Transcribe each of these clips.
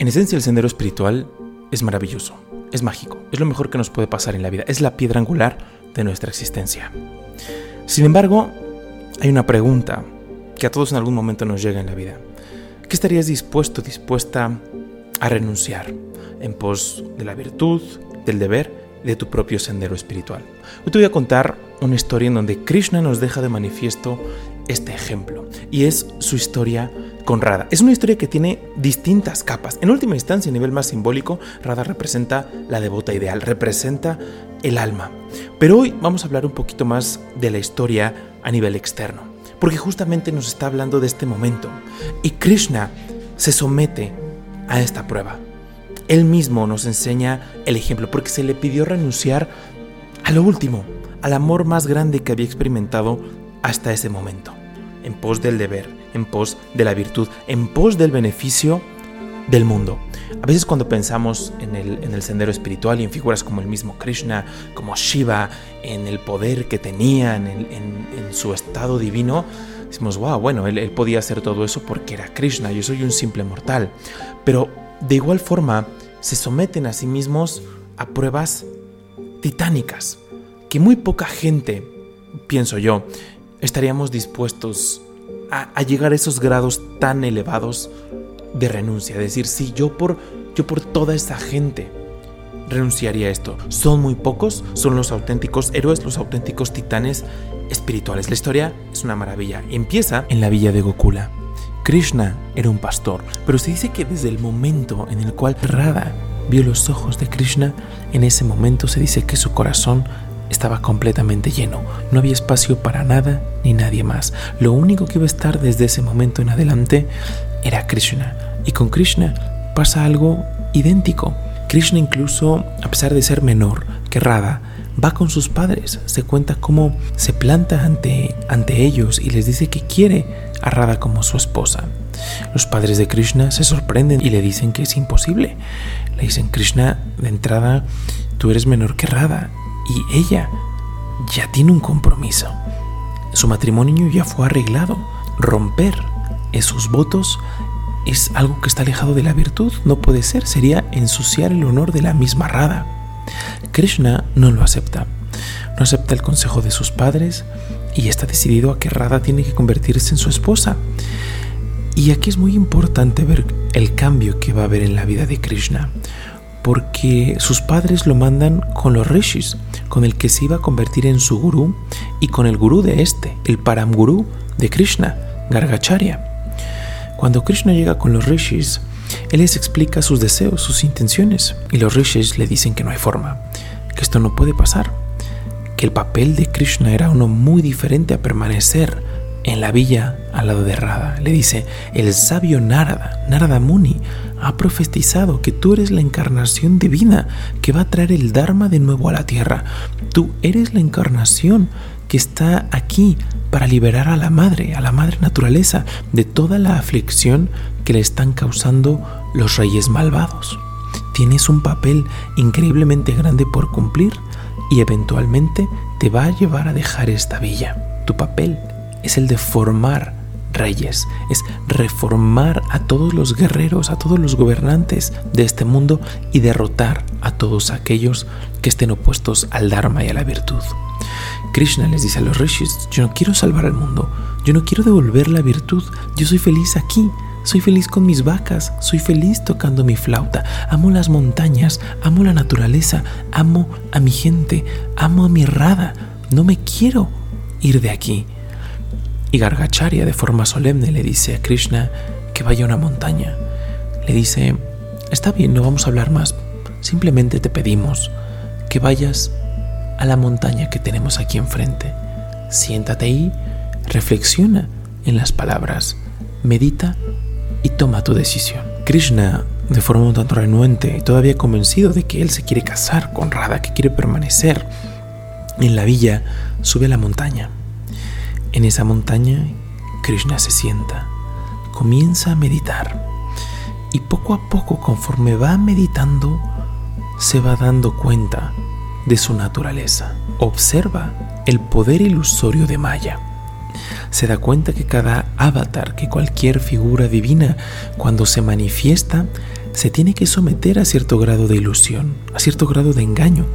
En esencia, el sendero espiritual es maravilloso, es mágico, es lo mejor que nos puede pasar en la vida, es la piedra angular de nuestra existencia. Sin embargo, hay una pregunta que a todos en algún momento nos llega en la vida. ¿Qué estarías dispuesto, dispuesta a renunciar en pos de la virtud, del deber, de tu propio sendero espiritual? Hoy te voy a contar una historia en donde Krishna nos deja de manifiesto este ejemplo y es su historia con Radha. Es una historia que tiene distintas capas. En última instancia, a nivel más simbólico, Radha representa la devota ideal, representa el alma. Pero hoy vamos a hablar un poquito más de la historia a nivel externo, porque justamente nos está hablando de este momento. Y Krishna se somete a esta prueba. Él mismo nos enseña el ejemplo, porque se le pidió renunciar a lo último, al amor más grande que había experimentado hasta ese momento, en pos del deber, en pos de la virtud, en pos del beneficio del mundo. A veces cuando pensamos en el, en el, sendero espiritual y en figuras como el mismo Krishna, como Shiva, en el poder que tenía, en, su estado divino, decimos, wow, bueno, él, él, podía hacer todo eso porque era Krishna, yo soy un simple mortal. Pero de igual forma se someten a sí mismos a pruebas titánicas, que muy poca gente, pienso yo, estaríamos dispuestos a, llegar a esos grados tan elevados de renuncia. Decir, si yo por, yo por toda esa gente renunciaría a esto. Son muy pocos, son los auténticos héroes, los auténticos titanes espirituales. La historia es una maravilla. Empieza en la villa de Gokula. Krishna era un pastor, pero se dice que desde el momento en el cual Radha vio los ojos de Krishna, en ese momento se dice que su corazón estaba completamente lleno. No había espacio para nada ni nadie más. Lo único que iba a estar desde ese momento en adelante era Krishna. Y con Krishna pasa algo idéntico. Krishna incluso, a pesar de ser menor que Radha, va con sus padres, se cuenta cómo se planta ante, ante ellos y les dice que quiere a Radha como su esposa. Los padres de Krishna se sorprenden y le dicen que es imposible. Le dicen, Krishna, de entrada, tú eres menor que Radha y ella ya tiene un compromiso. Su matrimonio ya fue arreglado. Romper esos votos es algo que está alejado de la virtud. No puede ser. Sería ensuciar el honor de la misma Radha. Krishna no lo acepta. No acepta el consejo de sus padres y está decidido a que Radha tiene que convertirse en su esposa. Y aquí es muy importante ver el cambio que va a haber en la vida de Krishna porque sus padres lo mandan con los rishis, con el que se iba a convertir en su gurú y con el gurú de este, el param gurú de Krishna, Gargacharya. Cuando Krishna llega con los rishis, él les explica sus deseos, sus intenciones, y los rishis le dicen que no hay forma, que esto no puede pasar, que el papel de Krishna era uno muy diferente a permanecer en la villa al lado de Radha. Le dice, el sabio Narada, Narada Muni, ha profetizado que tú eres la encarnación divina que va a traer el Dharma de nuevo a la tierra. Tú eres la encarnación que está aquí para liberar a la madre, a la madre naturaleza, de toda la aflicción que le están causando los reyes malvados. Tienes un papel increíblemente grande por cumplir y eventualmente te va a llevar a dejar esta villa. Tu papel es el de formar reyes, es reformar a todos los guerreros, a todos los gobernantes de este mundo y derrotar a todos aquellos que estén opuestos al Dharma y a la virtud. Krishna les dice a los rishis, yo no quiero salvar al mundo, yo no quiero devolver la virtud, yo soy feliz aquí, soy feliz con mis vacas, soy feliz tocando mi flauta, amo las montañas, amo la naturaleza, amo a mi gente, amo a mi rada, no me quiero ir de aquí. Y Gargacharya de forma solemne le dice a Krishna que vaya a una montaña. Le dice, está bien, no vamos a hablar más, simplemente te pedimos que vayas a la montaña que tenemos aquí enfrente. Siéntate ahí, reflexiona en las palabras, medita y toma tu decisión. Krishna, de forma un tanto renuente y todavía convencido de que él se quiere casar con Radha, que quiere permanecer en la villa, sube a la montaña. En esa montaña, Krishna se sienta, comienza a meditar y poco a poco conforme va meditando, se va dando cuenta de su naturaleza. Observa el poder ilusorio de Maya. se da cuenta que cada avatar, que cualquier figura divina, cuando se manifiesta, se tiene que someter a cierto grado de ilusión, a cierto grado de engaño,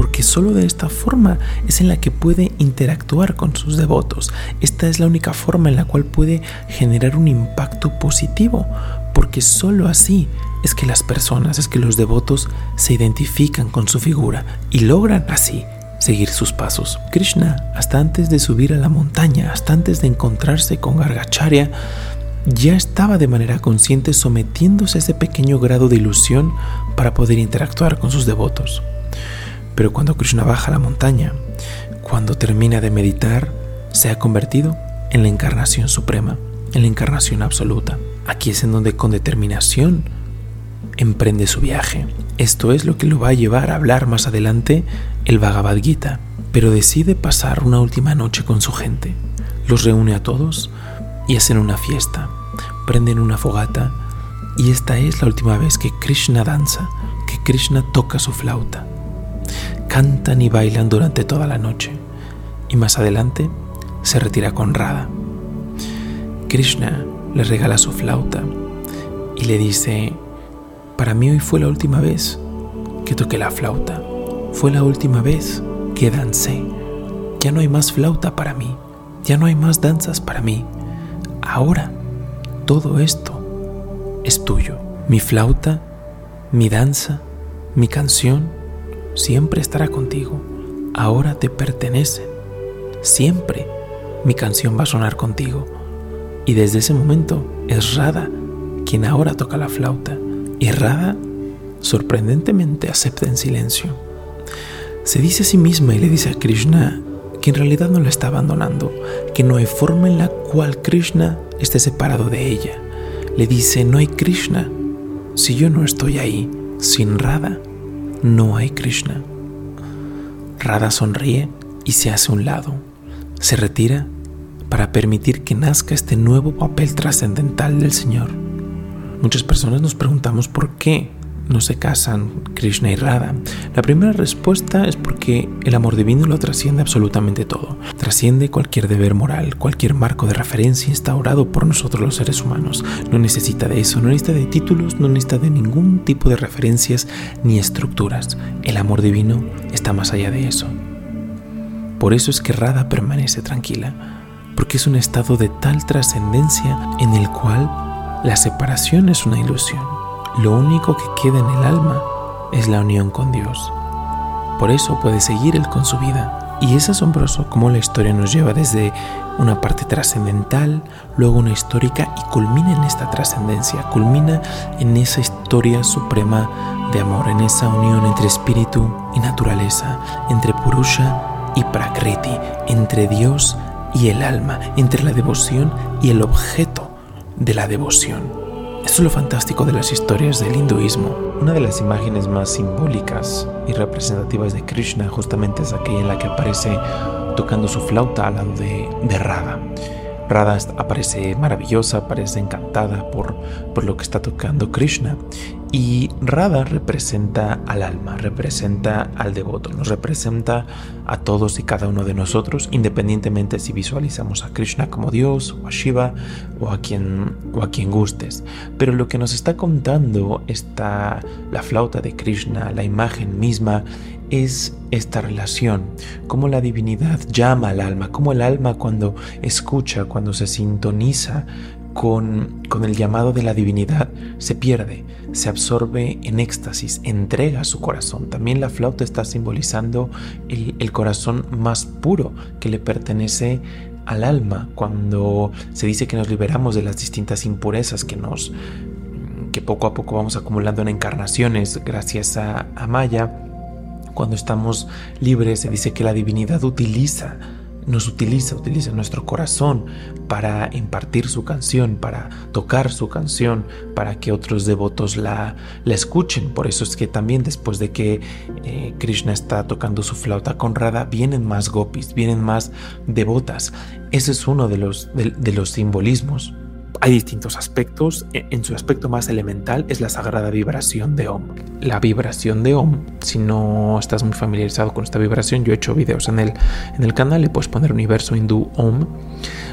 porque solo de esta forma es en la que puede interactuar con sus devotos. Esta es la única forma en la cual puede generar un impacto positivo, porque solo así es que las personas, es que los devotos se identifican con su figura y logran así seguir sus pasos. Krishna, hasta antes de subir a la montaña, hasta antes de encontrarse con Gargacharya, ya estaba de manera consciente sometiéndose a ese pequeño grado de ilusión para poder interactuar con sus devotos. Pero cuando Krishna baja la montaña, cuando termina de meditar, se ha convertido en la encarnación suprema, en la encarnación absoluta. Aquí es en donde con determinación emprende su viaje. Esto es lo que lo va a llevar a hablar más adelante el Bhagavad Gita, pero decide pasar una última noche con su gente. Los reúne a todos y hacen una fiesta, prenden una fogata y esta es la última vez que Krishna danza, que Krishna toca su flauta. Cantan y bailan durante toda la noche. Y más adelante se retira con Radha. Krishna le regala su flauta y le dice, para mí hoy fue la última vez que toqué la flauta, fue la última vez que dancé, ya no hay más flauta para mí, ya no hay más danzas para mí, ahora todo esto es tuyo, mi flauta, mi danza, mi canción, siempre estará contigo, ahora te pertenecen, siempre mi canción va a sonar contigo y desde ese momento es Radha quien ahora toca la flauta. Y Radha sorprendentemente acepta en silencio. Se dice a sí misma y le dice a Krishna que en realidad no la está abandonando, que no hay forma en la cual Krishna esté separado de ella. Le dice, no hay Krishna. Si yo no estoy ahí, sin Radha, no hay Krishna. Radha sonríe y se hace a un lado. Se retira para permitir que nazca este nuevo papel trascendental del Señor. Muchas personas nos preguntamos por qué no se casan Krishna y Radha. La primera respuesta es porque el amor divino lo trasciende absolutamente todo. Trasciende cualquier deber moral, cualquier marco de referencia instaurado por nosotros los seres humanos. No necesita de eso, no necesita de títulos, no necesita de ningún tipo de referencias ni estructuras. El amor divino está más allá de eso. Por eso es que Radha permanece tranquila porque es un estado de tal trascendencia en el cual la separación es una ilusión. Lo único que queda en el alma es la unión con Dios. Por eso puede seguir él con su vida. Y es asombroso cómo la historia nos lleva desde una parte trascendental, luego una histórica y culmina en esta trascendencia, culmina en esa historia suprema de amor, en esa unión entre espíritu y naturaleza, entre Purusha y Prakriti, entre Dios y el alma, entre la devoción y el objeto de la devoción. Eso es lo fantástico de las historias del hinduismo. Una de las imágenes más simbólicas y representativas de Krishna justamente es aquella en la que aparece tocando su flauta al lado de, de Radha. Radha aparece maravillosa, aparece encantada por, por lo que está tocando Krishna. Y Radha representa al alma, representa al devoto, nos representa a todos y cada uno de nosotros, independientemente si visualizamos a Krishna como Dios o a Shiva o a quien, o a quien gustes. Pero lo que nos está contando está la flauta de Krishna, la imagen misma, es esta relación, cómo la divinidad llama al alma, cómo el alma cuando escucha, cuando se sintoniza con, con, el llamado de la divinidad, se pierde, se absorbe en éxtasis, entrega su corazón. También la flauta está simbolizando el, corazón más puro que le pertenece al alma cuando se dice que nos liberamos de las distintas impurezas que nos que poco a poco vamos acumulando en encarnaciones gracias a, a Maya cuando estamos libres, se dice que la divinidad utiliza, nos utiliza, utiliza nuestro corazón para impartir su canción, para tocar su canción, para que otros devotos la, la escuchen. Por eso es que también después de que eh, Krishna está tocando su flauta con Radha, vienen más gopis, vienen más devotas. Ese es uno de los, de los simbolismos. Hay distintos aspectos. E, en su aspecto más elemental es la sagrada vibración de Om. La vibración de Om, si no estás muy familiarizado con esta vibración, yo he hecho videos en el, en el canal, le puedes poner universo hindú Om.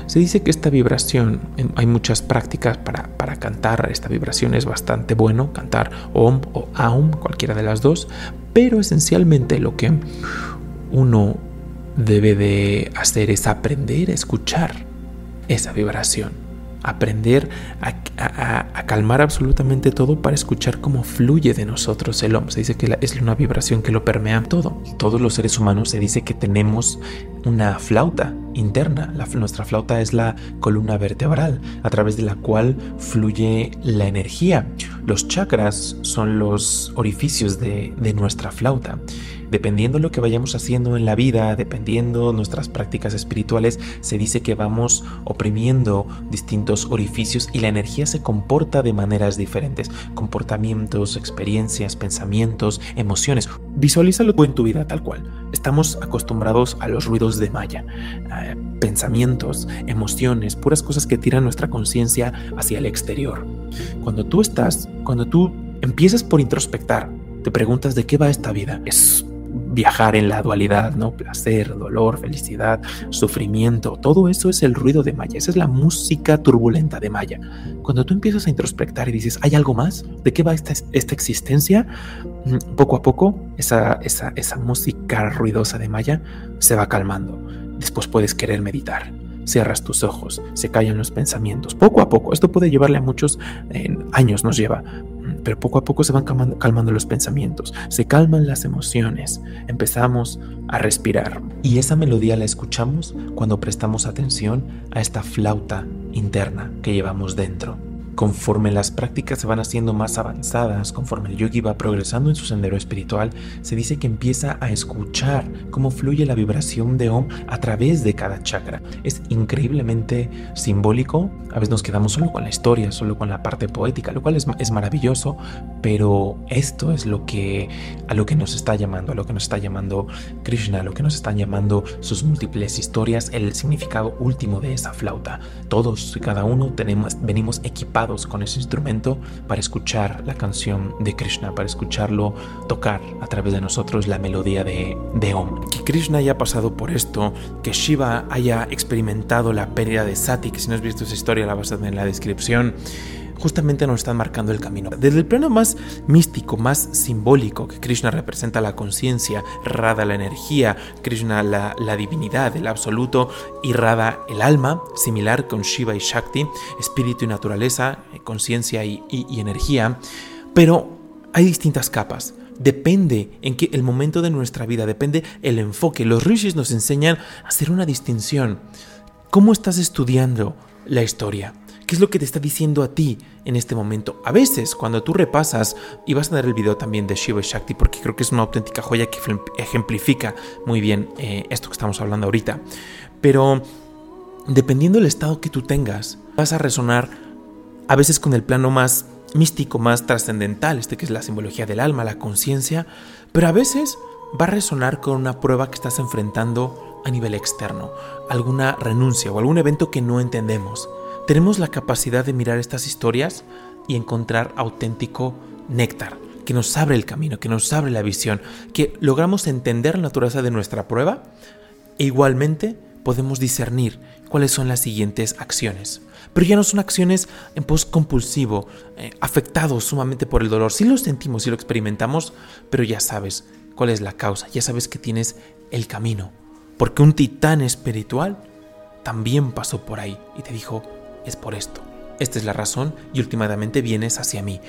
Se dice que esta vibración, hay muchas prácticas para, para cantar, esta vibración es bastante bueno, cantar Om o Aum, cualquiera de las dos, pero esencialmente lo que uno debe de hacer es aprender a escuchar esa vibración aprender a, calmar absolutamente todo para escuchar cómo fluye de nosotros el hombre. Se dice que es una vibración que lo permea todo. Todos los seres humanos se dice que tenemos una flauta interna. nuestra flauta es la columna vertebral a través de la cual fluye la energía. Los chakras son los orificios de, de nuestra flauta dependiendo lo que vayamos haciendo en la vida, dependiendo nuestras prácticas espirituales, se dice que vamos oprimiendo distintos orificios y la energía se comporta de maneras diferentes. Comportamientos, experiencias, pensamientos, emociones. Visualízalo en tu vida tal cual. Estamos acostumbrados a los ruidos de Maya, eh, pensamientos, emociones, puras cosas que tiran nuestra conciencia hacia el exterior. Cuando tú estás, cuando tú empiezas por introspectar, te preguntas de qué va esta vida. Es viajar en la dualidad, ¿no? Placer, dolor, felicidad, sufrimiento, todo eso es el ruido de Maya, esa es la música turbulenta de Maya. Cuando tú empiezas a introspectar y dices, ¿hay algo más? ¿De qué va esta, esta existencia? Mm, poco a poco, esa, esa, esa música ruidosa de Maya se va calmando. Después puedes querer meditar cierras tus ojos, se callan los pensamientos. Poco a poco, esto puede llevarle a muchos años, nos lleva, pero poco a poco se van calmando, los pensamientos, se calman las emociones, empezamos a respirar. Y esa melodía la escuchamos cuando prestamos atención a esta flauta interna que llevamos dentro. Conforme las prácticas se van haciendo más avanzadas, conforme el yogi va progresando en su sendero espiritual, se dice que empieza a escuchar cómo fluye la vibración de Om a través de cada chakra. Es increíblemente simbólico. A veces nos quedamos solo con la historia, solo con la parte poética, lo cual es, es maravilloso, pero esto es lo que a lo que nos está llamando, a lo que nos está llamando Krishna, a lo que nos están llamando sus múltiples historias, el significado último de esa flauta. Todos y cada uno tenemos, venimos equipados con ese instrumento para escuchar la canción de Krishna, para escucharlo tocar a través de nosotros la melodía de, de Om. Que Krishna haya pasado por esto, que Shiva haya experimentado la pérdida de Sati, que si no has visto esa historia la vas a tener en la descripción, justamente nos están marcando el camino. Desde el plano más místico, más simbólico, que Krishna representa la conciencia, Radha la energía, Krishna la, divinidad, el absoluto, y Radha el alma, similar con Shiva y Shakti, espíritu y naturaleza, eh, conciencia y, y energía, pero hay distintas capas. Depende en qué el momento de nuestra vida, depende el enfoque. Los rishis nos enseñan a hacer una distinción. ¿Cómo estás estudiando la historia? ¿Qué es lo que te está diciendo a ti en este momento? A veces, cuando tú repasas, y vas a ver el video también de Shiva Shakti, porque creo que es una auténtica joya que ejemplifica muy bien eh, esto que estamos hablando ahorita. Pero dependiendo del estado que tú tengas, vas a resonar a veces con el plano más místico, más trascendental, este que es la simbología del alma, la conciencia, pero a veces va a resonar con una prueba que estás enfrentando a nivel externo, alguna renuncia o algún evento que no entendemos tenemos la capacidad de mirar estas historias y encontrar auténtico néctar, que nos abre el camino, que nos abre la visión, que logramos entender la naturaleza de nuestra prueba e igualmente podemos discernir cuáles son las siguientes acciones. Pero ya no son acciones en post compulsivo, eh, afectados sumamente por el dolor. Sí lo sentimos, sí lo experimentamos, pero ya sabes cuál es la causa, ya sabes que tienes el camino. Porque un titán espiritual también pasó por ahí y te dijo, es por esto. Esta es la razón y últimamente vienes hacia mí.